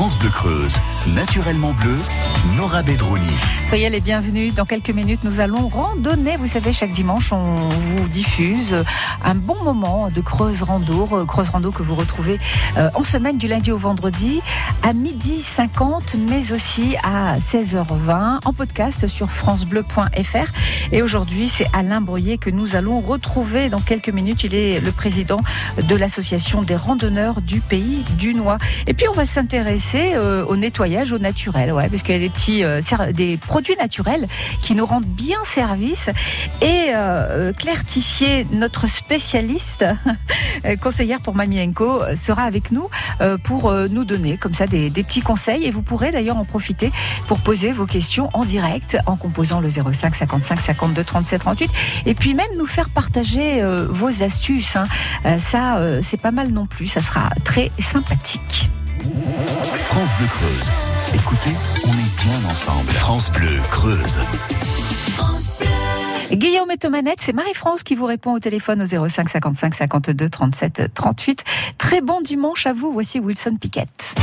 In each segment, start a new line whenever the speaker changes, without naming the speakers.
France Bleu Creuse, naturellement bleu, Nora Bedrouni.
Soyez les bienvenus. Dans quelques minutes, nous allons randonner. Vous savez, chaque dimanche, on vous diffuse un bon moment de Creuse Rando. euh, Creuse Rando que vous retrouvez euh, en semaine du lundi au vendredi à midi 50, mais aussi à 16h20 en podcast sur francebleu.fr. Et aujourd'hui, c'est Alain Broyer que nous allons retrouver dans quelques minutes. Il est le président de l'association des randonneurs du pays du Noix. Et puis, on va s'intéresser euh, au nettoyage au naturel, ouais, parce qu'il y a des petits euh, des produits naturels qui nous rendent bien service. Et euh, Claire Tissier, notre spécialiste, euh, conseillère pour Mamie Enco, euh, sera avec nous euh, pour euh, nous donner comme ça des, petits conseils. Et vous pourrez d'ailleurs en profiter pour poser vos questions en direct en composant le 05 55 52 37 38. Et puis même nous faire partager euh, vos astuces. hein. Euh, ça, euh, c'est pas mal non plus. Ça sera très sympathique.
France Bleu Creuse. Écoutez, on est bien ensemble. France Bleu Creuse.
Guillaume et Tomanette, c'est Marie-France qui vous répond au téléphone au 05 55 52 37 38. Très bon dimanche à vous. Voici Wilson Piquette.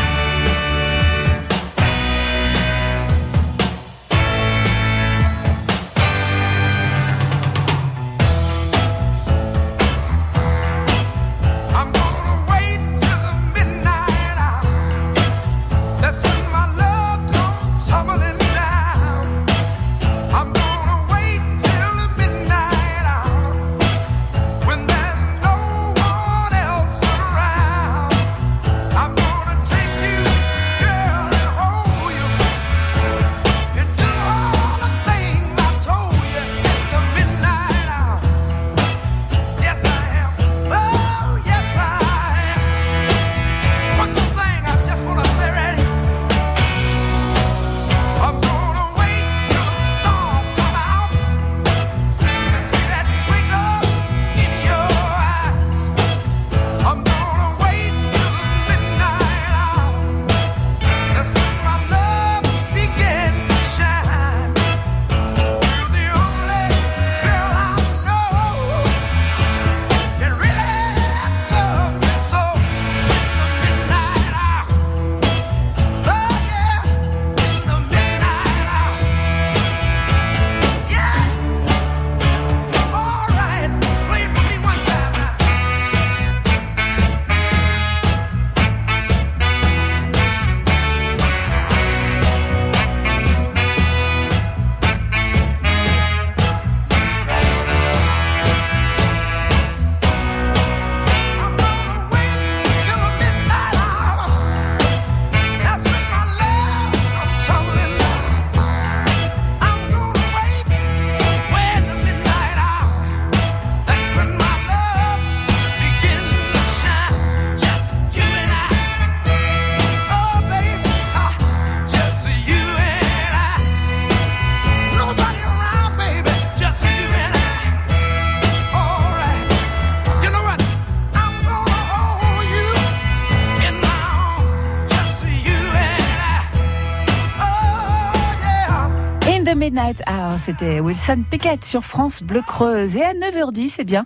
C'était Wilson Piquette sur France Bleu Creuse. Et à 9h10, eh bien,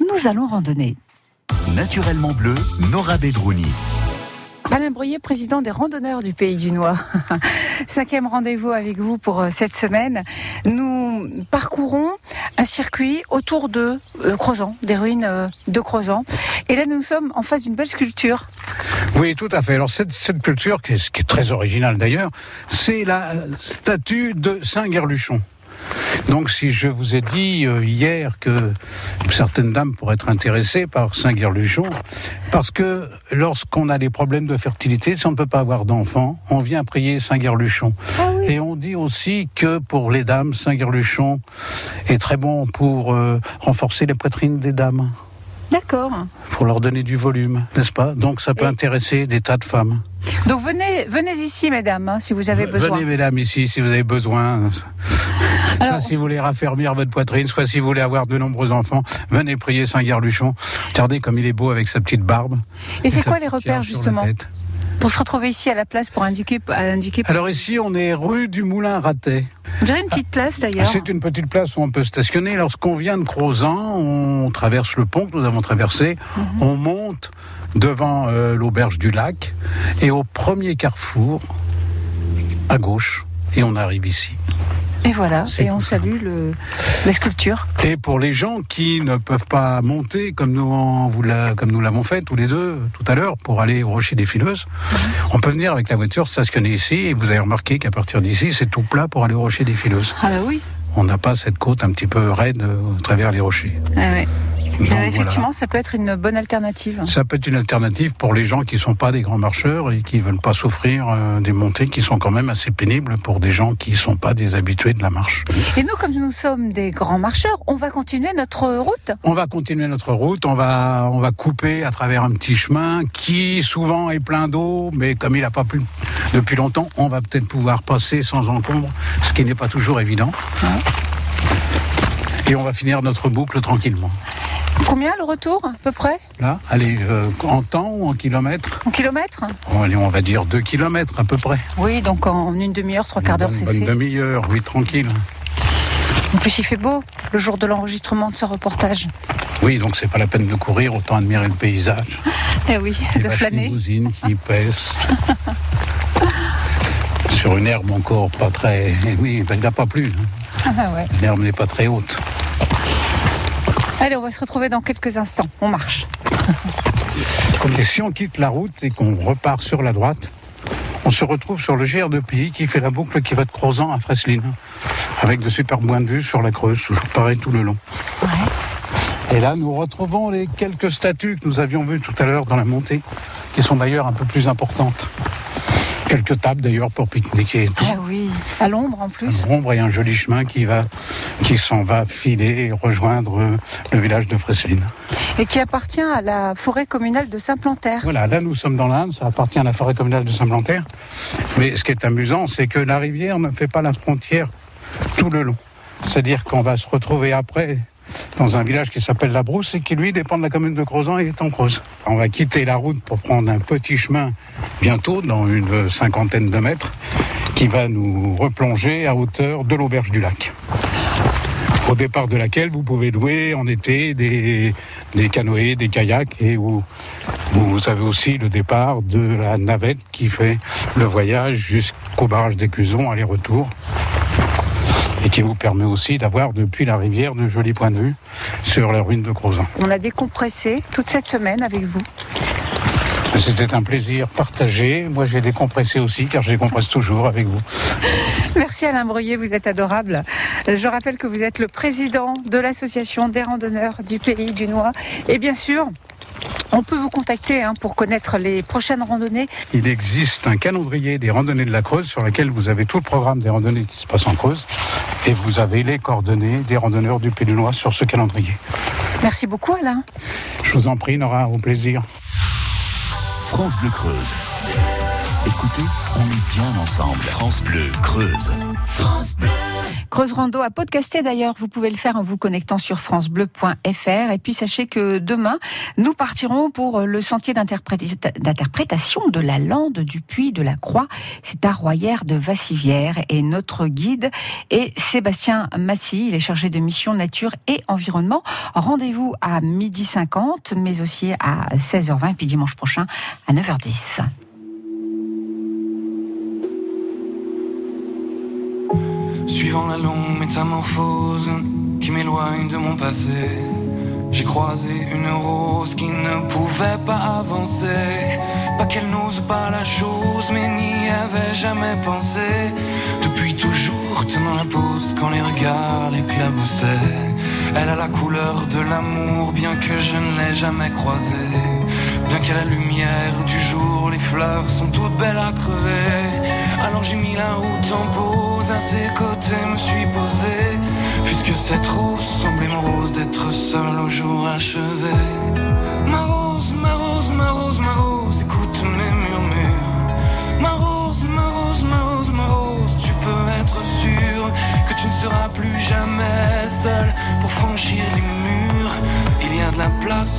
nous allons randonner.
Naturellement bleu, Nora Bedrouni.
Alain Broyer, président des randonneurs du Pays du Noir. Cinquième rendez-vous avec vous pour euh, cette semaine. Nous parcourons un circuit autour de euh, Crozant, des ruines euh, de Crozant. Et là, nous sommes en face d'une belle sculpture.
Oui, tout à fait. Alors cette, cette culture, qui est, qui est très originale d'ailleurs, c'est la statue de Saint-Guerluchon. Donc si je vous ai dit euh, hier que certaines dames pourraient être intéressées par Saint-Guerluchon, parce que lorsqu'on a des problèmes de fertilité, si on ne peut pas avoir d'enfants, on vient prier Saint-Guerluchon. Et on dit aussi que pour les dames, Saint-Guerluchon est très bon pour euh, renforcer les poitrines des dames,
D'accord.
pour leur donner du volume, n'est-ce pas? Donc ça peut
Et-
intéresser des tas de femmes.
Donc venez, venez ici, mesdames, hein, si vous avez besoin.
Venez, mesdames, ici, si vous avez besoin. Soit si vous voulez raffermir votre poitrine, soit si vous voulez avoir de nombreux enfants, venez prier Saint-Guerluchon. Regardez comme il est beau avec sa petite barbe.
Et c'est quoi les repères, justement? Pour se retrouver ici à la place pour indiquer, indiquer
Alors ici, on est rue du Moulin Ratet.
On dirait une petite place d'ailleurs.
C'est une petite place où on peut stationner. Lorsqu'on vient de Crozan, on traverse le pont que nous avons traversé,
Mhm.
on monte devant euh, l'auberge du lac, et au premier carrefour, à gauche, et on arrive ici.
Et voilà, et on salue le, la sculpture.
Et pour les gens qui ne peuvent pas monter comme nous, en- vous l'a- comme nous l'avons fait tous les deux tout à l'heure pour aller au Rocher des Fileuses, on peut venir avec la voiture stationner ici et vous avez remarqué qu'à partir d'ici c'est tout plat pour aller au Rocher des Fileuses.
Ah bah oui.
On n'a pas cette côte un petit peu raide euh, à travers les rochers.
Ah ouais. Euh,
voilà.
effectivement, ça peut être une bonne alternative.
Ça peut être une alternative pour les gens qui sont pas des grands marcheurs et qui veulent pas souffrir euh, des montées qui sont quand même assez pénibles pour des gens qui sont pas des habitués de la marche.
Et nous, comme nous sommes des grands marcheurs, on va continuer notre route.
On va continuer notre route, on va, on va couper à travers un petit chemin qui souvent est plein d'eau, mais comme il n'a pas plu depuis longtemps, on va peut-être pouvoir passer sans encombre, ce qui n'est pas toujours évident. Et on va finir notre boucle tranquillement.
Combien le retour, à peu près?
Là, allez, euh, en temps ou en kilomètres
En kilomètres
allez, On va dire 2 kilomètres à peu près.
Oui, donc en une demi-heure, trois quarts d'heure, c'est fait.
demi-heure, oui, tranquille.
En plus, il fait beau le jour de l'enregistrement de ce reportage.
Oui, donc c'est pas la peine de courir, autant admirer le paysage.
Eh oui,
Les
de flâner.
limousines qui pèsent. Sur une herbe encore pas très. Oui, ben, il n'a pas plu. hein.
Ah ouais.
L'herbe n'est pas très haute.
Allez, on va se retrouver dans quelques instants. On marche.
Et si on quitte la route et qu'on repart sur la droite, on se retrouve sur le GR de Pilly qui fait la boucle qui va de Crozan à Fresline. Avec de super points de vue sur la Creuse, toujours pareil tout le long.
Ouais.
Et là, nous retrouvons les quelques statues que nous avions vues tout à l'heure dans la montée, qui sont d'ailleurs un peu plus importantes. Quelques tables d'ailleurs pour pique-niquer.
Ah oui, à l'ombre en plus.
Un ombre et un joli chemin qui va, qui s'en va filer et rejoindre euh, le village de Fresline.
Et qui appartient à la forêt communale de Saint-Plantaire.
Voilà, là nous sommes dans l'Inde, ça appartient à la forêt communale de Saint-Plantaire. Mais ce qui est amusant, c'est que la rivière ne fait pas la frontière tout le long. C'est-à-dire qu'on va se retrouver après dans un village qui s'appelle La Brousse et qui lui dépend de la commune de Crozan et est en Creuse. On va quitter la route pour prendre un petit chemin bientôt, dans une cinquantaine de mètres, qui va nous replonger à hauteur de l'auberge du lac. Au départ de laquelle vous pouvez louer en été des, des canoës, des kayaks et où vous avez aussi le départ de la navette qui fait le voyage jusqu'au barrage d'Écusons aller-retour et qui vous permet aussi d'avoir depuis la rivière de jolis points de vue sur la ruine de Crozan.
On a décompressé toute cette semaine avec vous.
C'était un plaisir partagé. Moi, j'ai décompressé aussi, car je décompresse toujours avec vous.
Merci Alain Breuillet, vous êtes adorable. Je rappelle que vous êtes le président de l'association des randonneurs du pays du Noir. Et bien sûr, on peut vous contacter hein, pour connaître les prochaines randonnées.
Il existe un calendrier des randonnées de la Creuse sur lequel vous avez tout le programme des randonnées qui se passent en Creuse. Et vous avez les coordonnées des randonneurs du Pays du Noir sur ce calendrier.
Merci beaucoup Alain.
Je vous en prie, Nora, au plaisir.
France Bleu Creuse. Écoutez, on est bien ensemble. France Bleu Creuse.
Creuse Rando à podcaster d'ailleurs, vous pouvez le faire en vous connectant sur francebleu.fr et puis sachez que demain nous partirons pour le sentier d'interpréta- d'interprétation de la lande du puits de la Croix. C'est à Royère de Vassivière et notre guide est Sébastien Massy, il est chargé de mission nature et environnement. Rendez-vous à midi 50 mais aussi à 16h20 et puis dimanche prochain à 9h10.
Suivant la longue métamorphose qui m'éloigne de mon passé, j'ai croisé une rose qui ne pouvait pas avancer. Pas qu'elle n'ose pas la chose, mais n'y avait jamais pensé. Depuis toujours tenant la pose quand les regards l'éclaboussaient. Elle a la couleur de l'amour, bien que je ne l'ai jamais croisée. Bien qu'à la lumière du jour, les fleurs sont toutes belles à crever. Alors j'ai mis la route en pause, à ses côtés me suis posé. Puisque cette rose semblait morose d'être seule au jour achevé. Ma rose, ma rose, ma rose, ma rose, écoute mes murmures. Ma rose, ma rose, ma rose, ma rose, tu peux être sûr que tu ne seras plus jamais seul pour franchir les murs. Il y a de la place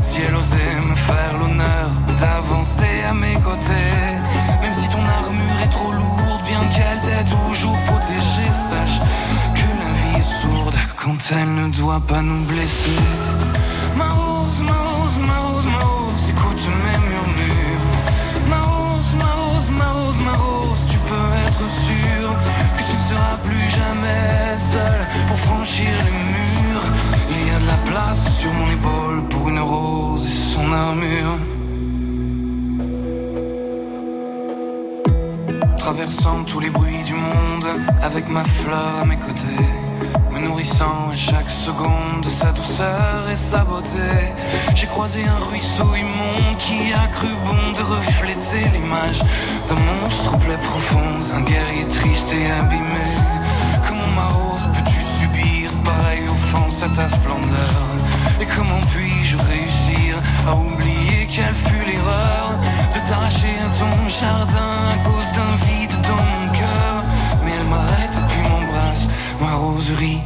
Si elle osait me faire l'honneur d'avancer à mes côtés. Même si ton armure est trop lourde, bien qu'elle t'ait toujours protégée, sache que la vie est sourde quand elle ne doit pas nous blesser. Ma rose, ma rose, ma rose, ma rose, écoute mes murmures. Ma rose, ma rose, ma rose, ma rose, tu peux être sûr que tu ne seras plus jamais seul pour franchir les murs. Il y a de la place sur mon épaule pour une rose et son armure. Traversant tous les bruits du monde avec ma fleur à mes côtés. Me nourrissant à chaque seconde de sa douceur et sa beauté. J'ai croisé un ruisseau immonde qui a cru bon de refléter l'image d'un monstre plaie profonde, un guerrier triste et abîmé. Comment ma rose peux-tu à ta splendeur Et comment puis-je réussir à oublier quelle fut l'erreur de t'arracher à ton jardin à cause d'un vide dans mon cœur? Mais elle m'arrête et puis m'embrasse, ma rose rit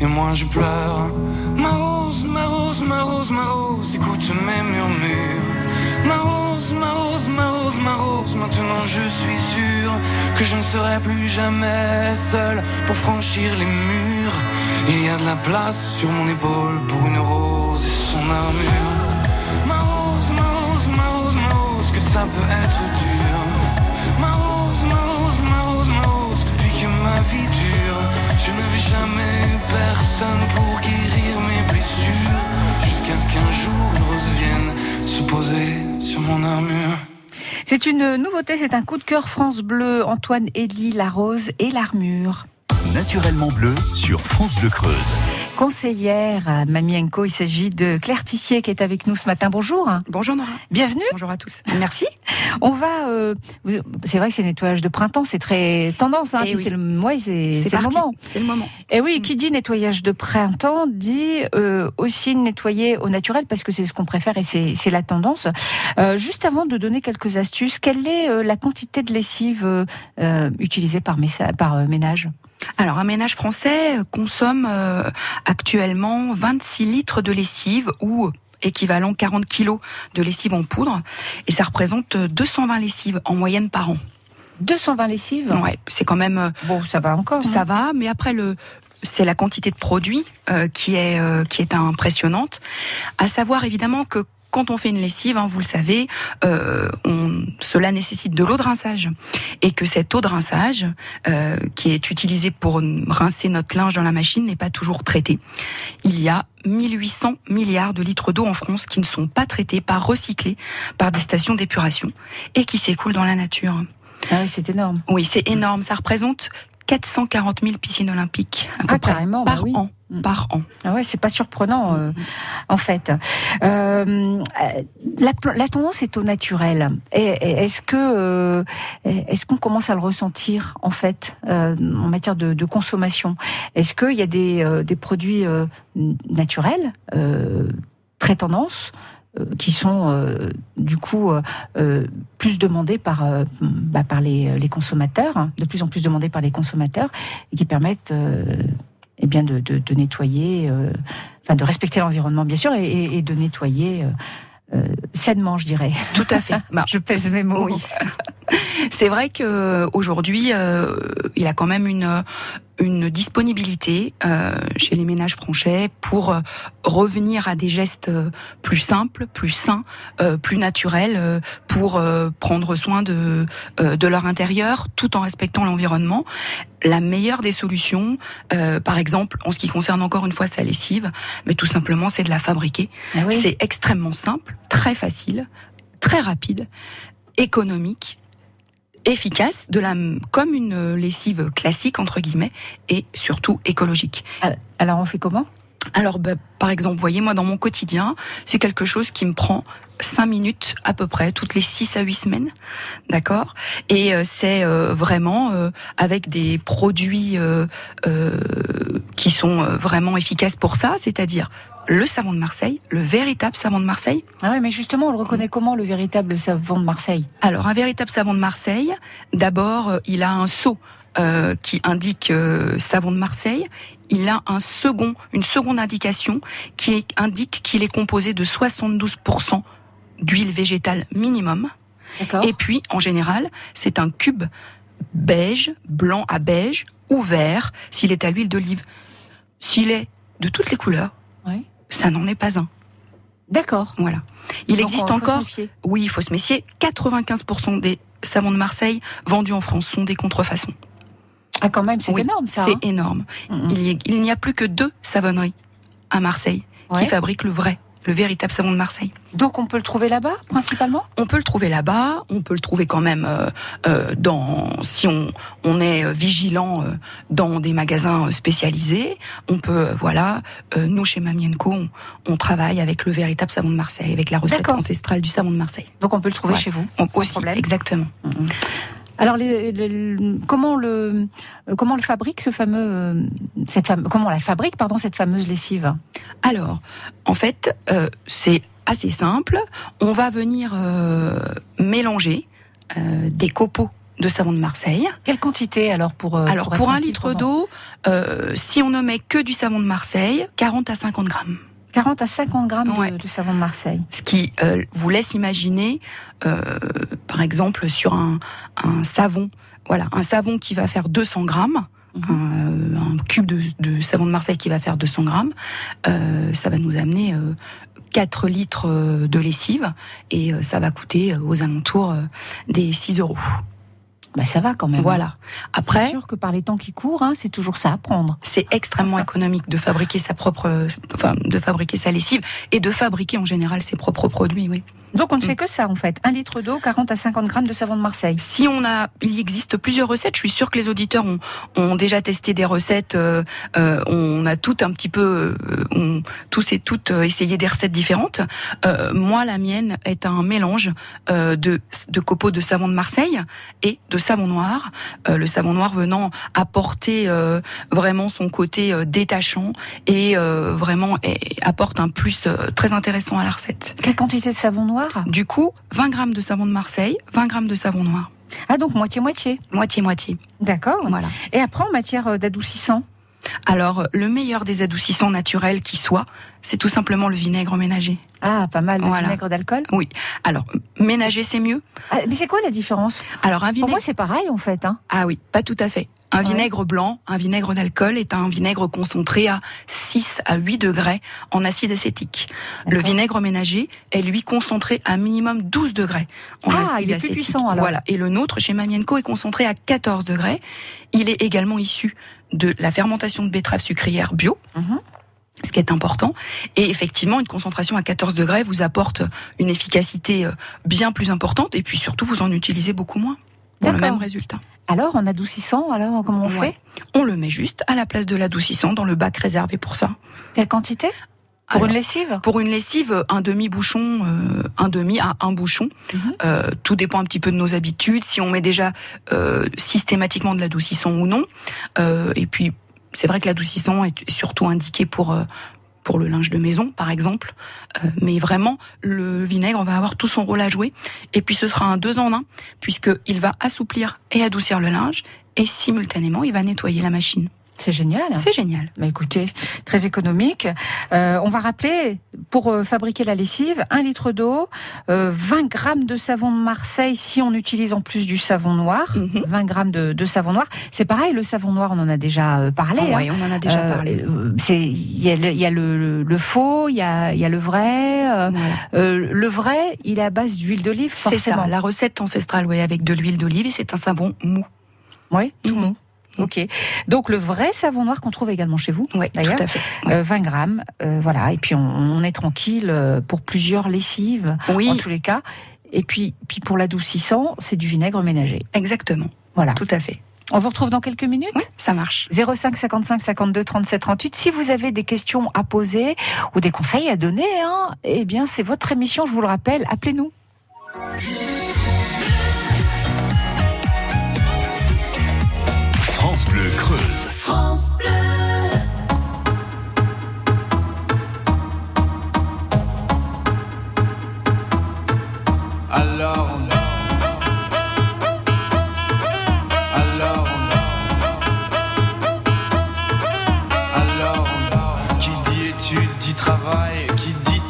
et moi je pleure. Ma rose, ma rose, ma rose, ma rose, écoute mes murmures. Ma rose, ma rose, ma rose, ma rose, maintenant je suis sûr que je ne serai plus jamais seul pour franchir les murs. Il y a de la place sur mon épaule pour une rose et son armure. Ma rose, ma rose, ma rose, ma rose, que ça peut être dur. Ma rose, ma rose, ma rose, ma rose, depuis que ma vie dure, je n'avais jamais eu personne pour guérir mes blessures. Jusqu'à ce qu'un jour une rose vienne se poser sur mon armure.
C'est une nouveauté, c'est un coup de cœur France Bleu. Antoine Elie, la rose et l'armure.
Naturellement bleu sur France Bleu Creuse.
Conseillère à Mamienko, il s'agit de Claire Tissier qui est avec nous ce matin. Bonjour.
Bonjour Nora.
Bienvenue.
Bonjour à tous.
Merci. On va. euh, c'est vrai que c'est nettoyage de printemps, c'est très tendance. Hein,
Eh oui.
c'est le, ouais, c'est, c'est le moment.
C'est le moment.
Et oui, qui dit nettoyage de printemps dit euh, aussi nettoyer au naturel parce que c'est ce qu'on préfère et c'est, c'est la tendance. Euh, juste avant de donner quelques astuces, quelle est euh, la quantité de lessive utilisée par, euh, ménage?
Alors, un ménage français euh, consomme euh, actuellement 26 litres de lessive ou équivalent 40 kilos de lessive en poudre. Et ça représente euh, 220 lessives en moyenne par an.
220 lessives?
Ouais, c'est quand même... euh,
Bon, ça va encore.
Ça
hein.
va, mais après le c'est la quantité de produits euh, qui est euh, qui est impressionnante. À savoir évidemment que quand on fait une lessive, hein, vous le savez, euh, on, cela nécessite de l'eau de rinçage et que cette eau de rinçage euh, qui est utilisée pour rincer notre linge dans la machine n'est pas toujours traitée. Il y a 1800 milliards de litres d'eau en France qui ne sont pas traités, pas recyclés par des stations d'épuration et qui s'écoulent dans la nature.
Ah oui, c'est énorme.
Oui, c'est énorme. Ça représente 440 000 piscines olympiques à peu
Ah,
près
carrément, bah
par
oui.
an.
Mm.
Par an.
Ah ouais, c'est pas surprenant euh, en fait. Euh, la, la tendance est au naturel. Est-ce que euh, est-ce qu'on commence à le ressentir en fait en matière de, de consommation? Est-ce qu'il y a des, des produits naturels très tendance qui sont euh, du coup euh, euh, plus demandés par euh, bah, par les, les consommateurs, hein, de plus en plus demandés par les consommateurs et qui permettent euh, eh bien de, de, de nettoyer, euh, enfin de respecter l'environnement bien sûr et, de nettoyer euh, euh, sainement, je dirais.
Tout à fait. Bah,
Je pèse mes mots.
Oui. C'est vrai que aujourd'hui, euh, il a quand même une une disponibilité euh, chez les ménages français pour euh, revenir à des gestes euh, plus simples, plus sains, euh, plus naturels, euh, pour euh, prendre soin de euh, de leur intérieur, tout en respectant l'environnement. La meilleure des solutions, euh, par exemple, en ce qui concerne encore une fois sa lessive, mais tout simplement, c'est de la fabriquer.
Ah oui.
C'est extrêmement simple, très facile, très rapide, économique, efficace, de la, comme une lessive classique entre guillemets, et surtout écologique.
Alors on fait comment?
Alors, bah, par exemple, vous voyez, moi dans mon quotidien, c'est quelque chose qui me prend cinq minutes à peu près, toutes les 6 à 8 semaines, d'accord? Et euh, c'est euh, vraiment euh, avec des produits euh, euh, qui sont euh, vraiment efficaces pour ça, c'est-à-dire le savon de Marseille, le véritable savon de Marseille.
Ah oui, mais justement, on le reconnaît comment le véritable savon de Marseille?
Alors, un véritable savon de Marseille, d'abord, euh, il a un seau euh, qui indique euh, savon de Marseille. Il a un second, une seconde indication qui indique qu'il est composé de 72% d'huile végétale minimum. Et puis, en général, c'est un cube beige, blanc à beige ou vert s'il est à l'huile d'olive. S'il est de toutes les couleurs. Ça n'en est pas un.
D'accord.
Voilà. Il
Donc,
existe encore, oui, il faut se méfier, 95% des savons de Marseille vendus en France sont des contrefaçons.
Ah, quand même, c'est
Oui,
énorme ça.
C'est
hein.
énorme. Il y- il n'y a plus que deux savonneries à Marseille
Ouais.
qui fabriquent le vrai, le véritable savon de Marseille.
Donc on peut le trouver là-bas, principalement?
On peut le trouver là-bas, on peut le trouver quand même euh, euh, dans si on, on est euh, vigilant euh, dans des magasins spécialisés. On peut euh, voilà, euh, nous chez Mamienco, on, on travaille avec le véritable savon de Marseille, avec la recette ancestrale du savon de Marseille.
Donc on peut le trouver
Ouais.
chez vous.
On,
sans
aussi,
problème.
exactement.
Alors, les- les- comment le comment le fabrique ce fameux cette fame, comment on la fabrique pardon cette fameuse lessive?
Alors, en fait, euh, c'est assez simple. On va venir euh, mélanger euh, des copeaux de savon de Marseille.
Quelle quantité alors pour euh,
Alors, pour un litre d'eau, euh, si on ne met que du savon de Marseille, 40 à 50 grammes.
40 à 50 grammes de-
Ouais.
de, savon de Marseille.
Ce qui euh, vous laisse imaginer, euh, par exemple, sur un, un savon, voilà, un savon qui va faire 200 grammes,
Mhm.
un, un cube de, de savon de Marseille qui va faire 200 grammes, euh, ça va nous amener euh, 4 litres euh, de lessive et euh, ça va coûter euh, aux alentours euh, des 6 euros.
Bah ça va quand même.
Voilà.
C'est
Après,
sûr que par les temps qui courent, hein, c'est toujours ça à prendre.
c'est extrêmement économique de fabriquer sa propre, enfin, de fabriquer sa lessive et de fabriquer en général ses propres produits, oui.
Donc on ne
Mm.
fait que ça en fait. Un litre d'eau, 40 à 50 grammes de savon de Marseille.
Si on a, il existe plusieurs recettes. Je suis sûre que les auditeurs ont, ont déjà testé des recettes. euh, euh, on a tout un petit peu, euh, on, tous et toutes euh, essayé des recettes différentes. Euh, moi, la mienne est un mélange euh, de, de copeaux de savon de Marseille et de savon noir. Euh, le savon noir venant apporter euh, vraiment son côté euh, détachant et euh, vraiment et apporte un plus euh, très intéressant à la recette.
Quelle quantité de savon noir?
Du coup, 20 grammes de savon de Marseille, 20 grammes de savon noir,
Ah donc moitié moitié.
moitié moitié.
D'accord.
Voilà.
Et après en matière euh, d'adoucissant.
Alors, le meilleur des adoucissants naturels qui soit, c'est tout simplement le vinaigre ménager.
Ah pas mal
Voilà.
vinaigre d'alcool.
Alors, ménager, c'est mieux.
Ah, mais c'est quoi la différence?
Alors, un
Pour
vinaigre...
moi c'est pareil en fait. Hein.
Ah oui, pas tout à fait. Un
Ouais.
vinaigre blanc, un vinaigre d'alcool est un vinaigre concentré à 6 à 8 degrés en acide acétique. Le vinaigre ménager est lui concentré à minimum 12 degrés en
Ah,
acide
il est plus puissant, alors.
Voilà. Et le nôtre chez Mamienco est concentré à 14 degrés. Il est également issu de la fermentation de betterave sucrière bio.
Mhm.
Ce qui est important. Et effectivement, une concentration à 14 degrés vous apporte une efficacité euh, bien plus importante et puis surtout vous en utilisez beaucoup moins pour le même résultat.
Alors en adoucissant, alors comment on
Ouais.
fait?
On le met juste à la place de l'adoucissant dans le bac réservé pour ça.
Quelle quantité? Pour
Alors,
une lessive?
pour une lessive, un demi-bouchon, euh, un demi à un bouchon.
Mhm.
Euh, tout dépend un petit peu de nos habitudes, si on met déjà euh, systématiquement de l'adoucissant ou non. Et puis, c'est vrai que l'adoucissant est surtout indiqué pour pour le linge de maison, par exemple. Euh, mais vraiment, le vinaigre va avoir tout son rôle à jouer. Et puis, ce sera un deux en un, puisqu'il va assouplir et adoucir le linge, et simultanément, il va nettoyer la machine.
C'est génial.
C'est génial.
Bah écoutez, très économique. Euh, on va rappeler, pour euh, fabriquer la lessive, un litre d'eau, euh, 20 grammes de savon de Marseille si on utilise en plus du savon noir.
Mhm.
20 grammes de, de savon noir. C'est pareil, le savon noir, on en a déjà euh, parlé. hein.
Ouais, on en a déjà
Euh,
parlé.
euh, Il y a, le, il y a le- le- le faux, il y a, il y a le vrai. euh,
Voilà.
euh, le vrai, il est à base d'huile d'olive,
C'est ça, la recette ancestrale, oui, avec de l'huile d'olive et c'est un savon mou.
Oui, tout
Mhm.
mou. Ok. Donc le vrai savon noir qu'on trouve également chez vous.
Oui,
D'ailleurs,
tout à fait. Ouais.
Euh, 20 grammes, euh, voilà, et puis on, on est tranquille euh, pour plusieurs lessives, en
Oui,
tous les cas. Et puis, puis pour l'adoucissant, c'est du vinaigre ménager.
exactement,
Voilà.
tout à fait.
On vous retrouve dans quelques minutes.
Oui, ça marche.
05 55 52 37 38. Si vous avez des questions à poser ou des conseils à donner, hein, eh bien c'est votre émission, je vous le rappelle. Appelez-nous.
Bleu Creuse.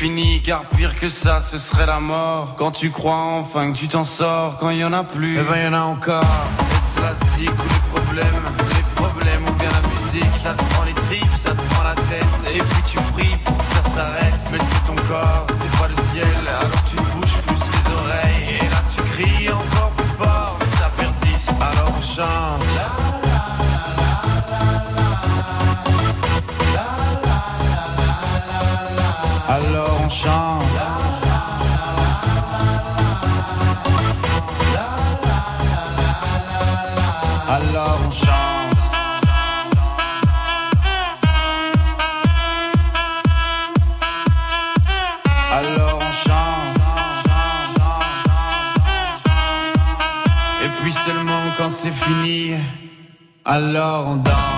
Fini, car pire que ça, ce serait la mort. Quand tu crois enfin que tu t'en sors, quand il y en a plus, eh ben y en a encore. Et c'est la zig ou les problèmes, les problèmes ou bien la musique, ça te prend les tripes, ça te prend la tête. Et puis tu pries pour que ça s'arrête, mais c'est ton corps, c'est pas le ciel. Alors tu alors on danse.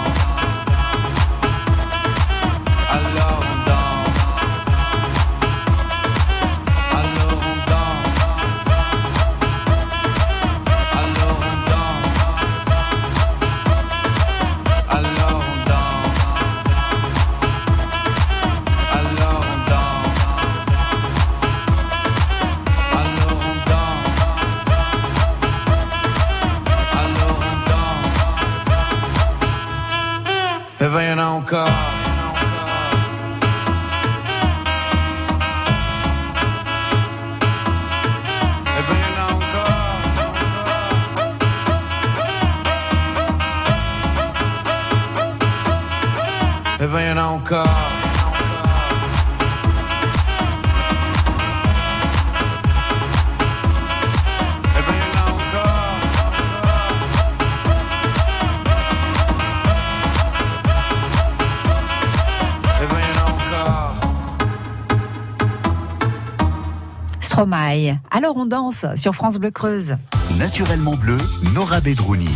car
Stromae. Alors on danse sur France Bleu Creuse.
Naturellement bleu, Nora Bedrouni.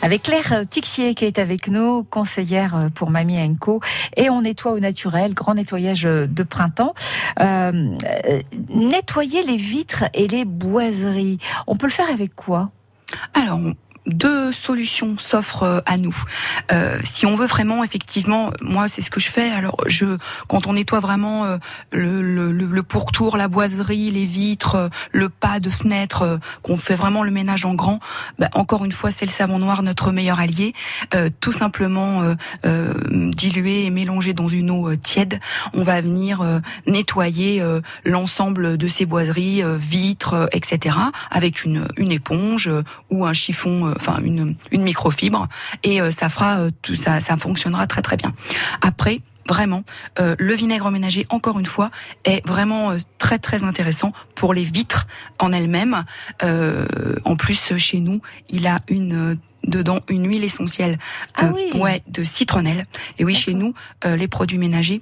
Avec Claire Tixier qui est avec nous, conseillère pour Mamie Enco. Et on nettoie au naturel, grand nettoyage de printemps. Euh, euh, nettoyer les vitres et les boiseries. On peut le faire avec quoi?
Alors, on- deux solutions s'offrent euh, à nous. Euh, si on veut vraiment, effectivement, moi c'est ce que je fais. Alors, je quand on nettoie vraiment euh, le, le, le- pourtour, la boiserie, les vitres, euh, le pas de fenêtre, euh, qu'on fait vraiment le ménage en grand. bah, encore une fois, c'est le savon noir notre meilleur allié. Tout simplement dilué et mélangé dans une eau tiède, on va venir nettoyer l'ensemble de ces boiseries, vitres, etc. avec une, une éponge ou un chiffon, enfin une, une microfibre, et euh, ça fera euh, tout ça, ça fonctionnera très très bien. Après. Vraiment, euh, le vinaigre ménager, encore une fois, est vraiment euh, très très intéressant pour les vitres en elles-mêmes. Euh, en plus, chez nous, il a une dedans une huile essentielle,
Ah oui.
ouais, de citronnelle. Et oui, chez nous, les produits ménagers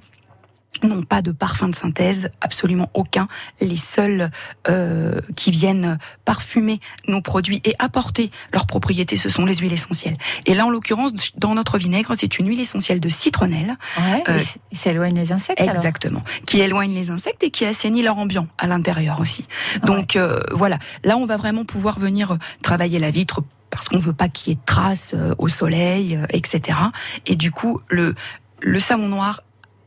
n'ont pas de parfum de synthèse, absolument aucun. Les seuls euh, qui viennent parfumer nos produits et apporter leurs propriétés, ce sont les huiles essentielles. Et là, en l'occurrence, dans notre vinaigre, c'est une huile essentielle de citronnelle,
Ouais,
Euh,
il s'éloigne les insectes alors?
exactement, qui éloigne les insectes et qui assainit leur ambiant à l'intérieur aussi. Donc euh, voilà, là, on va vraiment pouvoir venir travailler la vitre parce qu'on veut pas qu'il y ait de traces euh, au soleil, euh, etc. Et du coup, le le savon noir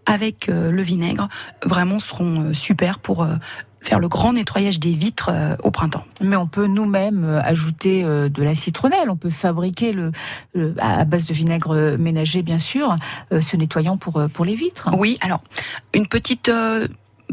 avec euh, le vinaigre vraiment seront euh, super pour euh, faire le grand nettoyage des vitres au printemps.
Mais on peut nous-mêmes ajouter de la citronnelle. On peut fabriquer le, le- à base de vinaigre ménager, bien sûr, ce nettoyant pour pour les vitres.
Oui, alors une petite euh,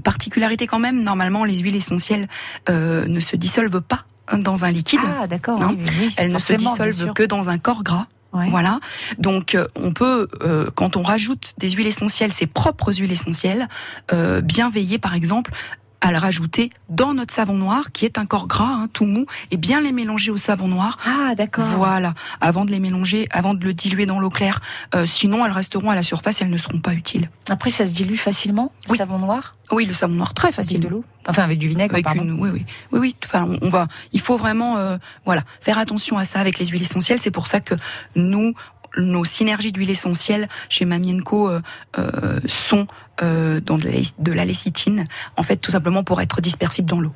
particularité quand même. Normalement, les huiles essentielles euh, ne se dissolvent pas dans un liquide.
Ah, d'accord. Oui,
Elles ne se dissolvent que dans un corps gras. Voilà. Donc, euh, on peut, euh, quand on rajoute des huiles essentielles, ses propres huiles essentielles, euh, bien veiller, par exemple, à le rajouter dans notre savon noir, qui est un corps gras, hein, tout mou, et bien les mélanger au savon noir.
Ah, d'accord.
Voilà, avant de les mélanger, avant de le diluer dans l'eau claire. Euh, sinon, elles resteront à la surface, elles ne seront pas utiles.
Après, ça se dilue facilement, le
Oui.
savon noir,
Oui, le savon noir très
avec
facile.
de l'eau? Enfin, avec du vinaigre,
Avec
pardon.
une, oui, oui, oui, oui. Enfin, on- on va, il faut vraiment, euh, voilà, faire attention à ça avec les huiles essentielles. C'est pour ça que nous, nos synergies d'huile essentielle chez Mamienco euh, euh, sont euh, dans de la, de la lécithine, en fait, tout simplement pour être dispersibles dans l'eau.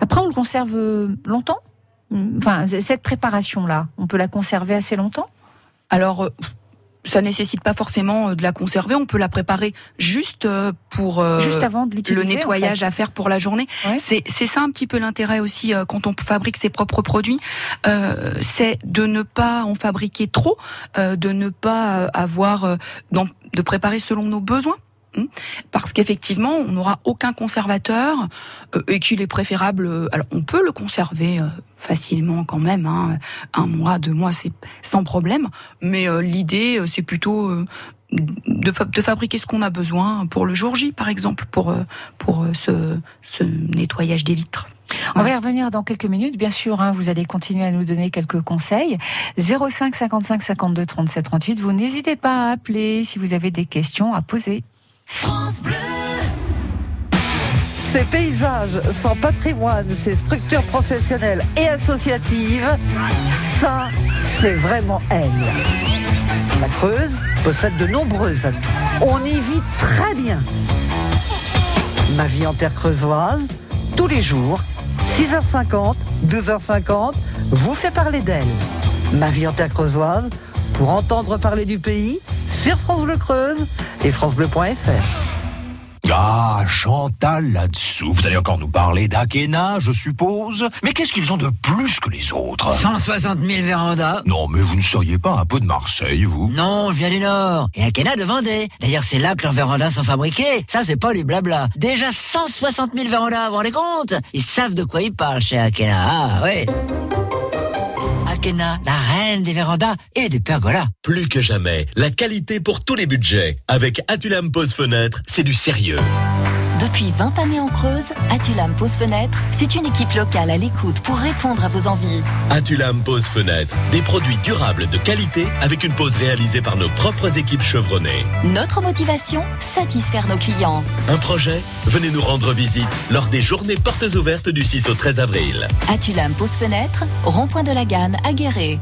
Après, on le conserve euh, longtemps? Enfin, cette préparation-là, on peut la conserver assez longtemps?
Alors, ça nécessite pas forcément euh, de la conserver. On peut la préparer juste euh, pour euh,
Juste avant de l'utiliser
le nettoyage
en
à faire pour la journée.
Ouais.
C'est ça un petit peu l'intérêt aussi quand on fabrique ses propres produits, euh, c'est de ne pas en fabriquer trop, euh, de ne pas avoir euh, de préparer selon nos besoins. Hein. Parce qu'effectivement, on n'aura aucun conservateur euh, et qu'il est préférable. euh, alors, on peut le conserver euh, facilement quand même, hein, un mois, deux mois, c'est sans problème. Mais l'idée, c'est plutôt de, fa- de fabriquer ce qu'on a besoin pour le jour J, par exemple, pour pour ce, ce nettoyage des vitres.
On va y revenir dans quelques minutes, bien sûr. hein, vous allez continuer à nous donner quelques conseils. 05 55 52 37 38. Vous n'hésitez pas à appeler si vous avez des questions à poser.
Ces paysages, son patrimoine, ses structures professionnelles et associatives, ça, c'est vraiment elle. La Creuse possède de nombreux atouts. On y vit très bien. Ma vie en terre creusoise, tous les jours, 6h50, 12h50, vous fait parler d'elle. Ma vie en terre creusoise, pour entendre parler du pays, sur France Bleu Creuse et francebleu.fr.
Ah, Chantal là-dessous. Vous allez encore nous parler d'Akena, je suppose. Mais qu'est-ce qu'ils ont de plus que les autres?
160 000 vérandas.
Non, mais vous ne seriez pas un peu de Marseille, vous
Non, je viens du Nord. Et Akena de Vendée. D'ailleurs, c'est là que leurs vérandas sont fabriqués. Ça, c'est pas du blabla. Déjà 160 000 vérandas, vous vous rendez compte? Ils savent de quoi ils parlent chez Akena. Ah, ouais. La reine des vérandas et des pergolas.
Plus que jamais, la qualité pour tous les budgets. Avec Atulam Pose Fenêtre, c'est du sérieux.
Depuis 20 années en Creuse, Atulam Pose Fenêtre, c'est une équipe locale à l'écoute pour répondre à vos envies.
Atulam Pose Fenêtre, des produits durables de qualité avec une pose réalisée par nos propres équipes chevronnées.
Notre motivation Satisfaire nos clients.
Un projet Venez nous rendre visite lors des journées portes ouvertes du 6 au 13 avril.
Atulam Pose Fenêtre, rond-point de la Ganne à Guéret.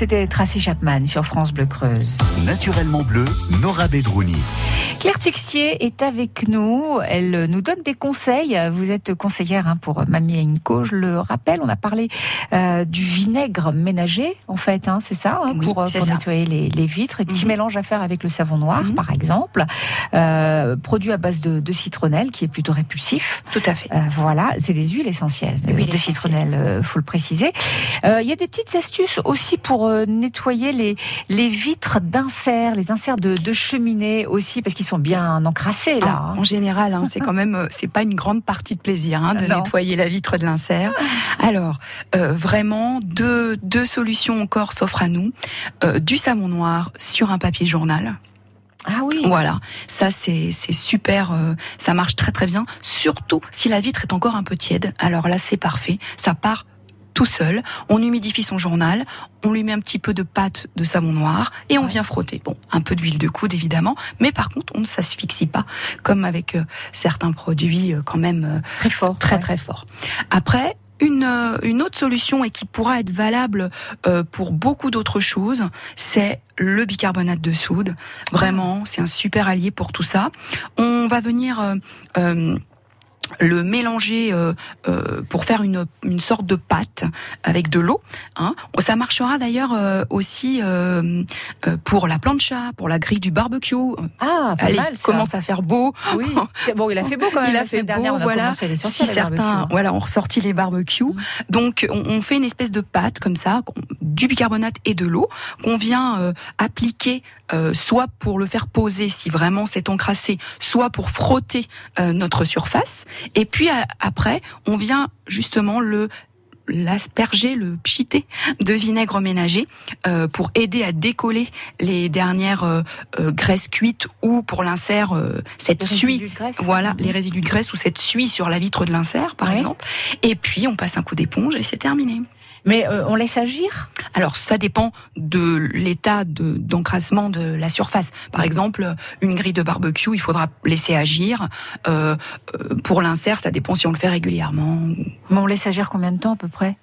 C'était Tracy Chapman sur France Bleu Creuse.
Naturellement bleu, Nora Bedrouni.
Claire Tixier est avec nous. Elle nous donne des conseils. Vous êtes conseillère hein, pour Mamie Co. Je le rappelle, on a parlé euh, du vinaigre ménager, en fait, hein, c'est ça, hein,
Oui,
pour, pour
ça.
nettoyer les, les vitres. Un petit
Mhm.
mélange à faire avec le savon noir,
Mhm.
par exemple. Euh, produit à base de, de citronnelle, qui est plutôt répulsif.
Tout à fait.
Euh, voilà, c'est des huiles essentielles
Huiles
de
essentielles.
citronnelle, euh, faut le préciser. Euh, Il y a des petites astuces aussi pour nettoyer les, les vitres d'inserts, les inserts de, de cheminée aussi, parce qu'ils sont bien encrassés là.
Ah,
hein.
en général, hein, c'est quand même, euh, c'est pas une grande partie de plaisir hein, de
Non.
nettoyer la vitre de l'insert. Alors, euh, vraiment, deux, deux solutions encore s'offrent à nous. Euh, du savon noir sur un papier journal.
Ah oui.
Voilà, ça c'est c'est super, euh, ça marche très très bien. Surtout si la vitre est encore un peu tiède. Alors là, c'est parfait. Ça part tout seul. On humidifie son journal, on lui met un petit peu de pâte de savon noir et on
Ouais.
vient frotter. Bon, un peu d'huile de coude évidemment, mais par contre, on ne s'asphyxie pas comme avec euh, certains produits euh, quand même euh,
Très fort.
très
ouais.
très fort. Après, une, euh, une autre solution et qui pourra être valable euh, pour beaucoup d'autres choses, c'est le bicarbonate de soude. Vraiment, c'est un super allié pour tout ça. On va venir euh, euh, le mélanger euh, euh, pour faire une, une sorte de pâte avec de l'eau. Hein. Ça marchera d'ailleurs euh, aussi euh, euh, pour la plancha, pour la grille du barbecue.
Ah, pas
Allez,
mal ça.
commence à faire beau.
Oui, bon, il a fait beau quand même.
Il a fait
dernière,
beau,
on a
voilà.
à les
Si
les
certains,
hein.
voilà, ont ressorti les barbecues.
Mm.
Donc, on, on fait une espèce de pâte comme ça, du bicarbonate et de l'eau qu'on vient euh, appliquer, euh, soit pour le faire poser si vraiment c'est encrassé, soit pour frotter euh, notre surface. Et puis à- après, on vient justement le l'asperger, le pchiter de vinaigre ménager euh, pour aider à décoller les dernières euh, euh, graisses cuites ou pour l'insert euh, cette
Les
suie
résidus de graisse.
voilà, les résidus de graisse ou cette suie sur la vitre de l'insert, par
Oui.
exemple. Et puis, on passe un coup d'éponge et c'est terminé.
Mais euh, on laisse agir?
Alors, ça dépend de l'état de- d'encrassement de, la surface. Par exemple, une grille de barbecue, il faudra laisser agir. Euh, euh, pour l'insert, ça dépend si on le fait régulièrement.
Mais on laisse agir combien de temps à peu près?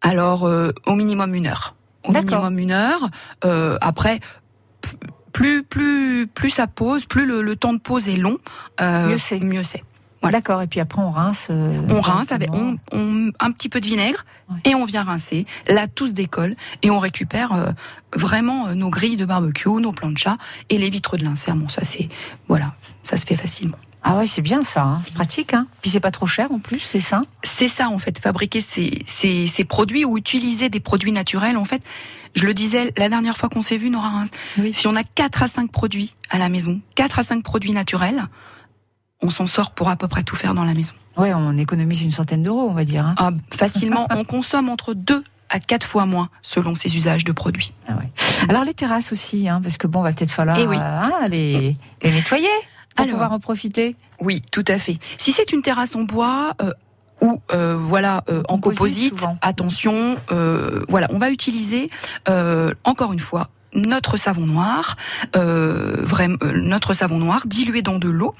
Alors, euh, au minimum une heure. Au minimum une heure. Après, plus plus plus ça pose, plus le, le temps de pause est long,
Mieux c'est.
Voilà.
D'accord, et puis après on rince. euh,
On rince avec
directement.
on, on- un petit peu de vinaigre
Ouais.
et on vient rincer. Là, tout se décolle et on récupère euh, vraiment euh, nos grilles de barbecue, nos planchas et les vitres de l'insert. Bon, ça c'est voilà, ça se fait facilement.
Ah ouais, c'est bien ça, hein. pratique. Hein. Puis c'est pas trop cher en plus, c'est ça?
C'est ça en fait, fabriquer ces, ces, ces produits ou utiliser des produits naturels. En fait, je le disais la dernière fois qu'on s'est vu, Nora Reims,
Oui.
si on a 4 à 5 produits à la maison, 4 à 5 produits naturels, on s'en sort pour à peu près tout faire dans la maison.
Ouais, on économise une centaine d'euros, on va dire. hein.
Ah, facilement, on consomme entre 2 à 4 fois moins selon ses usages de produits.
Ah ouais. Alors les terrasses aussi, hein, parce que bon, va peut-être falloir
Eh oui.
euh, hein, les, les nettoyer pour
Alors.
pouvoir en profiter.
Oui, tout à fait. Si c'est une terrasse en bois euh, ou euh, voilà euh, en
Composite,
attention, euh, voilà, on va utiliser euh, encore une fois notre savon noir, euh, vraiment euh, notre savon noir dilué dans de l'eau.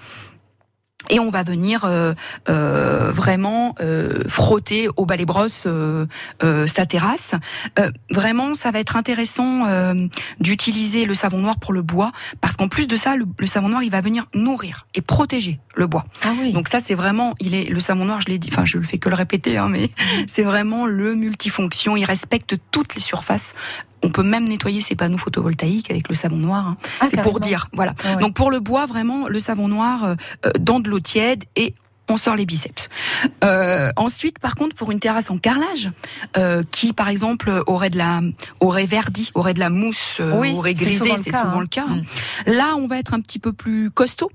Et on va venir euh, euh, vraiment euh, frotter au balai brosse euh, euh, sa terrasse. Euh, vraiment, ça va être intéressant euh, d'utiliser le savon noir pour le bois, parce qu'en plus de ça, le, le savon noir, il va venir nourrir et protéger le bois.
Ah oui.
Donc ça, c'est vraiment, il est le savon noir, je l'ai dit, enfin, je le fais que le répéter, hein, mais c'est vraiment le multifonction. Il respecte toutes les surfaces. On peut même nettoyer ses panneaux photovoltaïques avec le savon noir. hein.
Ah,
c'est pour dire, voilà.
Ah ouais.
Donc pour le bois, vraiment, le savon noir euh, euh, dans de l'eau tiède et on sort les biceps. Euh, ensuite, par contre, pour une terrasse en carrelage, euh, qui par exemple aurait de la, aurait verdi, aurait de la mousse, euh,
Oui,
aurait
c'est
grisé,
souvent le
c'est
cas,
souvent
hein.
le cas.
Mm.
Là, on va être un petit peu plus costaud.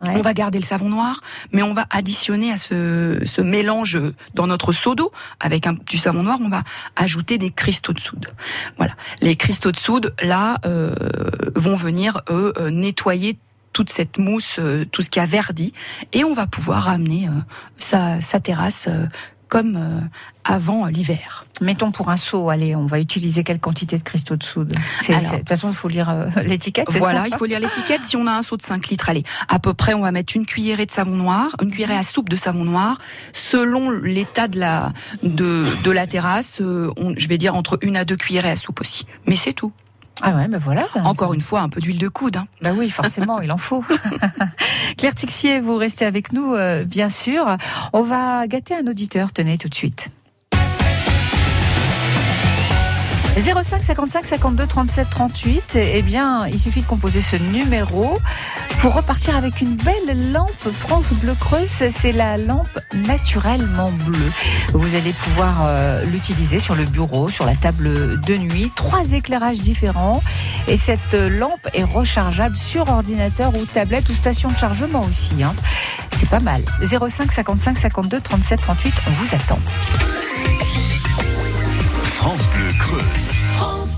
On va garder le savon noir, mais on va additionner à ce, ce mélange dans notre seau d'eau. Avec un, du savon noir, on va ajouter des cristaux de soude. Voilà, les cristaux de soude là euh, vont venir eux euh, nettoyer toute cette mousse, euh, tout ce qui a verdi, et on va pouvoir ramener euh, sa, sa terrasse euh, comme euh, avant l'hiver.
Mettons pour un seau, allez, on va utiliser quelle quantité de cristaux de soude
Alors-
De toute façon, il faut lire euh, l'étiquette,
Voilà,
ça
il faut lire l'étiquette. Si on a un seau de 5 litres, allez, à peu près, on va mettre une cuillerée de savon noir, une cuillerée à soupe de savon noir, selon l'état de la de, de la terrasse. euh, on- je vais dire entre une à deux cuillerées à soupe aussi. Mais c'est tout.
Ah ouais, ben voilà.
Encore une fois, un peu d'huile de coude. Hein.
Bah oui, forcément, il en faut. Claire Tixier, vous restez avec nous, euh, bien sûr. On va gâter un auditeur, tenez tout de suite. 05 55 52 37 38, eh bien, il suffit de composer ce numéro pour repartir avec une belle lampe France Bleu Creuse. C'est la lampe naturellement bleue. Vous allez pouvoir euh, l'utiliser sur le bureau, sur la table de nuit. Trois éclairages différents. Et cette lampe est rechargeable sur ordinateur ou tablette ou station de chargement aussi. hein. C'est pas mal. 05 55 52 37 38, on vous attend.
France Bleu Creuse.
Tu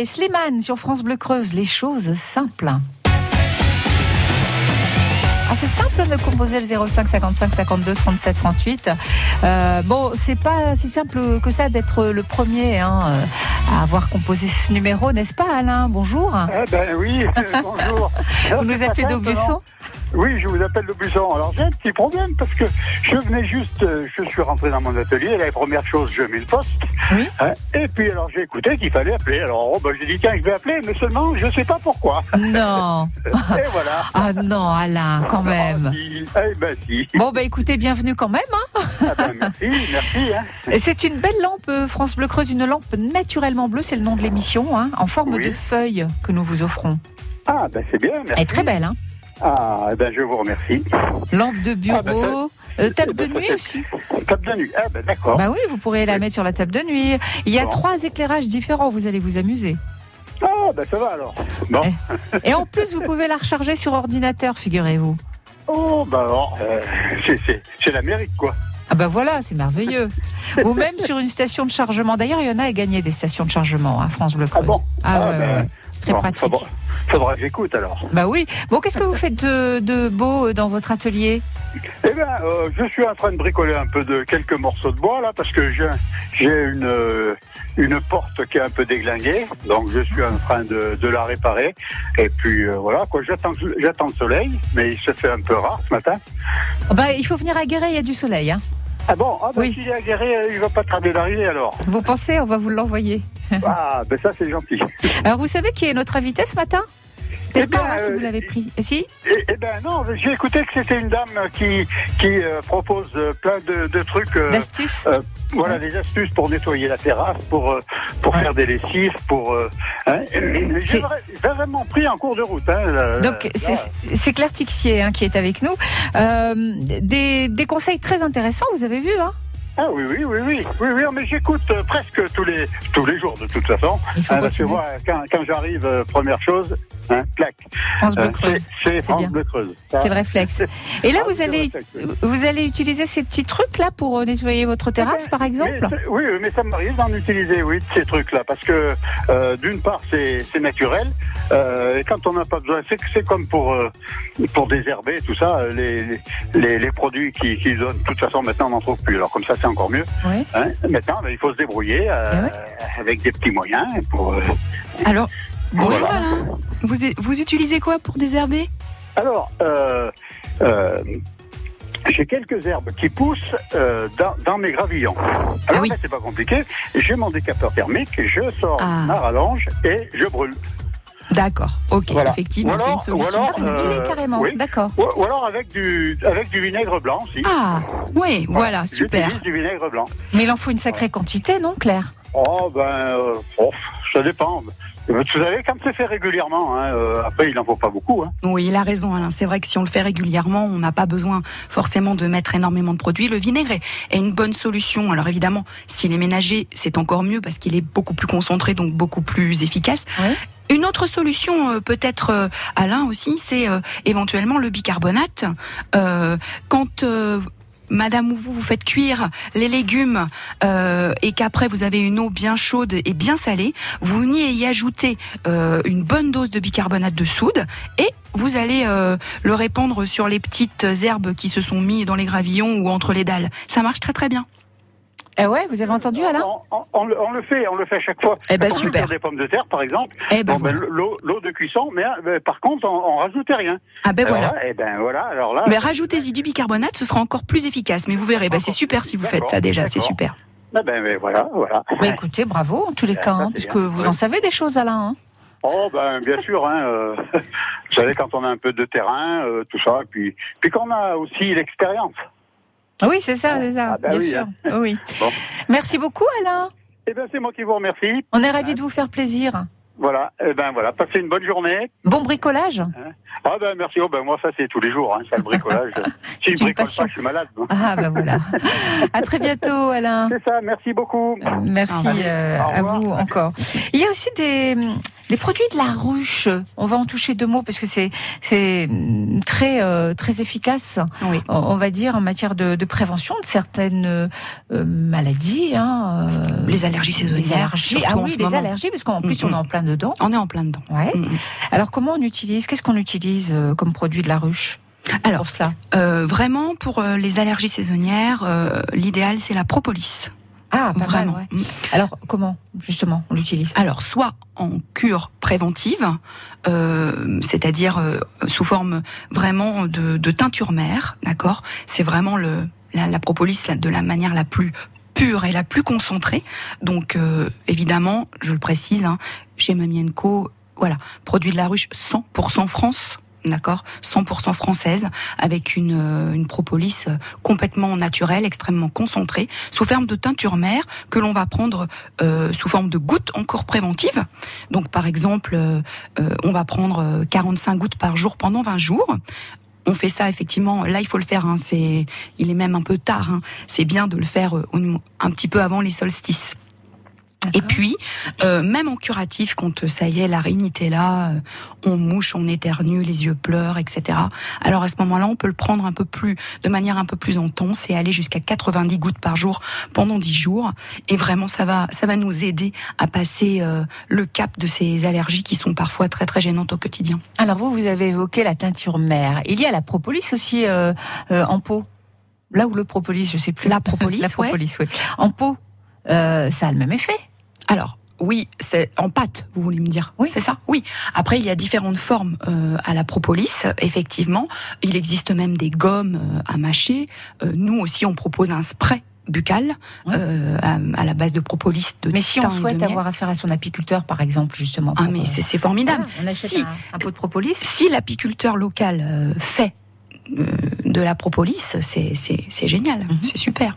Et Slimane sur France Bleu Creuse, les choses simples. Ah, c'est simple de composer le 05 55 52 37 38. Euh, bon, c'est pas si simple que ça d'être le premier hein, euh, à avoir composé ce numéro, n'est-ce pas, Alain? Bonjour.
Eh ben oui, bonjour.
Vous nous
pas
d'Aubusson
Oui, je vous appelle de Buisson. Alors j'ai un petit problème parce que je venais juste, euh, je suis rentré dans mon atelier. La première chose, je mets le poste.
Oui.
Hein, et puis alors j'ai écouté qu'il fallait appeler. Alors oh, ben, j'ai dit tiens, je vais appeler, mais seulement je sais pas pourquoi.
Non.
et voilà.
Ah non, Alain, quand même.
Si. Eh ben si.
Bon, bah écoutez, bienvenue quand même. hein.
Ah ben, merci, merci. Hein.
C'est une belle lampe euh, France Bleu Creuse, une lampe naturellement bleue, c'est le nom de l'émission, hein, en forme
Oui.
de feuille que nous vous offrons.
Ah ben c'est bien, merci.
Elle est très belle, hein
Ah eh ben je vous remercie.
Lampe de bureau,
Ah, ben,
euh, table
eh
de
ben,
nuit aussi.
Table de nuit. Ah ben d'accord.
Bah oui, vous pourrez la mettre sur la table de nuit. Il y a
Bon.
trois éclairages différents, vous allez vous amuser.
Ah ben ça va alors. Bon.
Et en plus, vous pouvez la recharger sur ordinateur, figurez-vous.
Oh ben euh, c'est- c'est l'Amérique quoi.
Ah bah voilà, c'est merveilleux. Ou même sur une station de chargement. D'ailleurs, il y en a à gagner des stations de chargement à France Bleu Creuse.
Ah bon
Ah ouais,
ben,
ouais. c'est très
bon,
pratique.
Faudra, que j'écoute alors.
Bah oui. Bon, qu'est-ce que vous faites de, de beau euh, dans votre atelier?
Eh ben, euh, je suis en train de bricoler un peu de quelques morceaux de bois là parce que j'ai une euh, une porte qui est un peu déglinguée, donc je suis en train de, de la réparer. Et puis euh, voilà quoi, j'attends j'attends le soleil, mais il se fait un peu rare ce matin.
Ah Bah, il faut venir à Guéret, il y a du soleil. Hein.
Ah bon, ah ben,
Oui.
s'il est aguerri, euh, il va pas tarder d'arriver alors.
Vous pensez, on va vous l'envoyer.
Ah ben ça c'est gentil.
Alors, vous savez qui est notre invité ce matin?
Eh
Peut-être
bien,
pas, si
euh,
vous l'avez pris. Et si?
Eh, eh ben non, j'ai écouté que c'était une dame qui qui euh, propose euh, plein de, de trucs. euh,
D'astuces
euh, voilà des astuces pour nettoyer la terrasse, pour euh, pour faire des lessives, pour. euh, hein, j'ai vra- vraiment pris en cours de route. Hein, là-
Donc, c'est- Claire Tixier hein, qui est avec nous. Euh, des, des conseils très intéressants, vous avez vu, hein?
Ah oui, oui, oui, oui, oui, oui, mais j'écoute euh, presque tous les tous les jours de toute façon.
Il faut
Hein, parce que moi, quand, quand j'arrive, euh, première chose, hein.
France Bleu
Euh,
Creuse.
c'est- France. Bleu Creuse.
C'est le réflexe. Et là, vous allez, vous allez utiliser ces petits trucs là pour nettoyer votre terrasse, par exemple?
Mais oui, mais ça m'arrive d'en utiliser, oui, ces trucs-là, parce que euh, d'une part, c'est c'est naturel, et quand on n'a pas besoin, c'est comme pour pour désherber tout ça, les les, les produits qui, qui donnent, de toute façon, maintenant on n'en trouve plus. Alors comme ça, c'est encore mieux.
Oui.
Hein, maintenant, ben, il faut se débrouiller euh, avec des petits moyens pour. euh,
Alors, bonjour
Voilà.
Alain. Vous, vous utilisez quoi pour désherber
Alors, euh, j'ai quelques herbes qui poussent euh, dans, dans mes gravillons. Alors, ben, c'est pas compliqué. J'ai mon décapeur thermique, je sors
Ah.
ma rallonge et je brûle.
D'accord, ok,
Voilà.
effectivement,
Ou
c'est une
alors-
solution.
ou alors,
très
euh,
naturelle.
carrément,
oui.
d'accord.
Ou, ou alors avec du, avec du vinaigre blanc aussi.
Ah, oui, voilà, super.
J'utilise du vinaigre blanc.
Mais il en faut une sacrée quantité, non, Claire?
Oh, ben, euh, oh, ça dépend. Vous savez, quand c'est fait régulièrement, hein, euh, après, il n'en faut pas beaucoup. Hein.
Oui, il a raison, Alain. C'est vrai que si on le fait régulièrement, on n'a pas besoin forcément de mettre énormément de produits. Le vinaigre est est une bonne solution. Alors évidemment, s'il est ménager, c'est encore mieux parce qu'il est beaucoup plus concentré, donc beaucoup plus efficace. Une autre solution, euh, peut-être, euh, Alain aussi, c'est euh, éventuellement le bicarbonate. Quand Madame ou vous, vous faites cuire les légumes euh, et qu'après vous avez une eau bien chaude et bien salée, vous venez y ajouter euh, une bonne dose de bicarbonate de soude et vous allez euh, le répandre sur les petites herbes qui se sont mises dans les gravillons ou entre les dalles. Ça marche très très bien.
Eh ouais, vous avez entendu, Alain
on, on le, on le fait, on le fait à chaque fois.
Eh ben,
on
super.
des pommes de terre, par exemple.
Eh ben,
bon, ben, l'eau, l'eau de cuisson, mais euh, par contre, on, rajoutait rien.
Ah ben
Alors
voilà.
là, Eh ben voilà. Alors là.
Mais rajoutez-y du bicarbonate, ce sera encore plus efficace. Mais vous verrez, bah, c'est super si vous faites ça déjà, c'est super.
Ah ben, ben, voilà, voilà.
Bah, écoutez, bravo en tous les cas, hein, parce que vous en savez des choses, Alain. hein.
Oh ben bien sûr, hein, euh, vous savez quand on a un peu de terrain, euh, tout ça, puis puis qu'on a aussi l'expérience.
Ah Oui, c'est ça, c'est ça,
Ah, bah
bien
oui,
sûr.
hein.
Oui.
Bon.
Merci beaucoup, Alain.
Eh ben c'est moi qui vous remercie.
On est ravis de vous faire plaisir.
Voilà. Eh ben voilà. Passez une bonne journée.
Bon bricolage.
Ah ben merci. Oh ben moi ça c'est tous les jours, hein, ça le bricolage. si je bricole
passion.
pas, je suis malade. moi.
Ah ben voilà. À très bientôt, Alain.
C'est ça. Merci beaucoup.
Merci euh, à vous encore. Il y a aussi des, des produits de la ruche. On va en toucher deux mots parce que c'est c'est mm, très euh, très efficace. On- On va dire en matière de, de prévention de certaines euh, maladies. Hein, euh,
Les allergies saisonnières,
Les Ah oui, les
moment.
allergies parce qu'en plus
Mm,
on est
mm.
en plein dedans.
On est en plein dedans.
Ouais.
Mm, mm.
Alors comment on utilise Qu'est-ce qu'on utilise euh, comme produit de la ruche
Alors,
pour cela?
Euh, vraiment, pour les allergies saisonnières, euh, l'idéal c'est la propolis.
Ah, pas
Vraiment.
mal, ouais. Alors, comment, justement, on l'utilise?
Alors, soit en cure préventive, euh, c'est-à-dire euh, sous forme vraiment de, de teinture mère, d'accord? C'est vraiment le, la, la propolis de la manière la plus pure et la plus concentrée. Donc, euh, évidemment, je le précise, hein, chez Mamie Co, voilà, produit de la ruche 100% France. D'accord 100% française, avec une, euh, une propolis euh, complètement naturelle, extrêmement concentrée, sous forme de teinture mère, que l'on va prendre euh, sous forme de gouttes encore préventives. Donc par exemple, euh, euh, on va prendre euh, 45 gouttes par jour pendant 20 jours. On fait ça effectivement. Là, il faut le faire. Hein, c'est, il est même un peu tard. hein. C'est bien de le faire un petit peu avant les solstices. Et puis, euh, même en curatif, quand euh, ça y est, la rhinite est là, euh, on mouche, on éternue, les yeux pleurent, etc. Alors à ce moment-là, on peut le prendre un peu plus, de manière un peu plus intense et aller jusqu'à 90 gouttes par jour pendant 10 jours. Et vraiment, ça va, ça va nous aider à passer euh, le cap de ces allergies qui sont parfois très très gênantes au quotidien.
Alors, vous, vous avez évoqué la teinture mère. Il y a la propolis aussi euh, en pot. Là où le propolis, je sais plus.
La propolis,
la
ouais.
propolis, oui. En pot, euh, ça a le même effet.
Alors, oui, c'est en pâte, vous voulez me dire Oui, c'est ça? Oui. Après, il y a différentes formes euh, à la propolis. Effectivement, il existe même des gommes euh, à mâcher. Euh, nous aussi, on propose un spray buccal à, à la base de propolis. De
Mais si on souhaite avoir affaire à son apiculteur, par exemple, justement.
Ah mais c'est formidable.
on
si,
un, un pot de propolis.
si l'apiculteur local fait de la propolis, c'est génial, c'est super.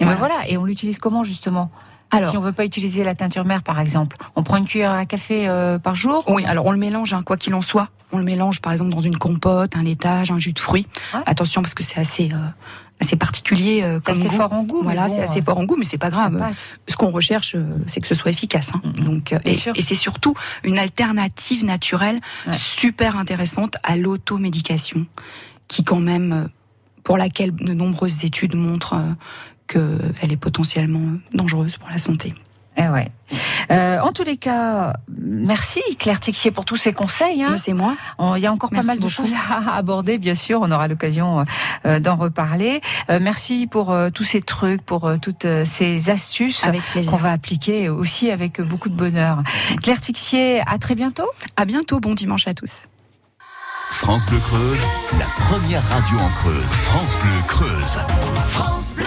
Et ben
voilà,
et on l'utilise comment justement?
Alors-
si on veut pas utiliser la teinture mère, par exemple, on prend une cuillère à café euh, par jour?
Oui, alors on le mélange, hein, quoi qu'il en soit. On le mélange, par exemple, dans une compote, un laitage, un jus de fruits. Attention, parce que c'est assez, euh, assez particulier euh, comme
assez
goût.
fort en goût,
Voilà,
bon,
c'est assez
euh,
fort en goût, mais c'est pas grave. Ce qu'on recherche, c'est que ce soit efficace. hein. Donc, euh,
Bien
et, et c'est surtout une alternative naturelle super intéressante à l'automédication, qui quand même, pour laquelle de nombreuses études montrent qu'elle est potentiellement dangereuse pour la santé.
Eh ouais. Euh, en tous les cas, merci Claire Tixier pour tous ces conseils. Hein.
C'est moi.
Il y a encore
Merci
pas mal de choses à aborder, bien sûr. On aura l'occasion euh, d'en reparler. Euh, merci pour euh, tous ces trucs, pour euh, toutes ces astuces
Avec plaisir.
qu'on va appliquer aussi avec beaucoup de bonheur. Claire Tixier, à très bientôt.
À bientôt. Bon dimanche à tous.
France Bleu Creuse, la première radio en Creuse. France Bleu Creuse.
France Bleu.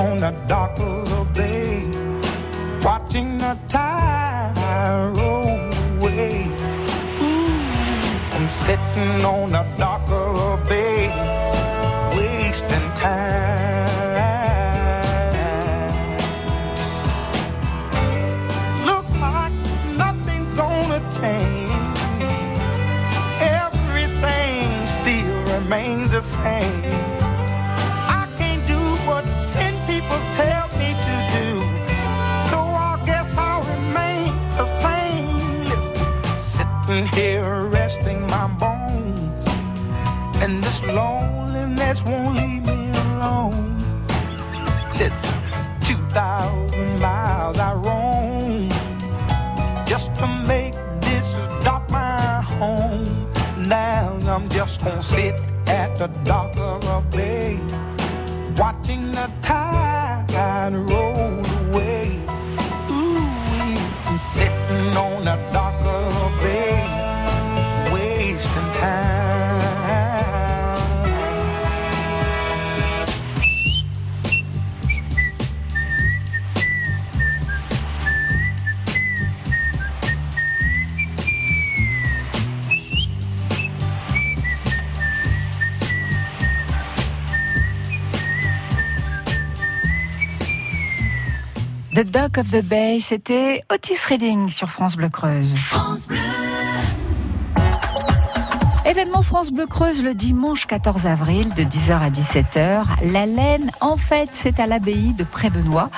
on the dock of the bay, watching the tide roll away. Ooh, I'm sitting on the dock of the Listen, 2,000 miles I roam just to make this dock my home. Now I'm just gonna sit at the dock of the bay, watching the tide roll
The Dock of the Bay, c'était Otis Reading sur France Bleu Creuse. Événement France Bleu Creuse le dimanche 14 avril de 10h à 17h. La laine, en fait, c'est à l'abbaye de Prébenois.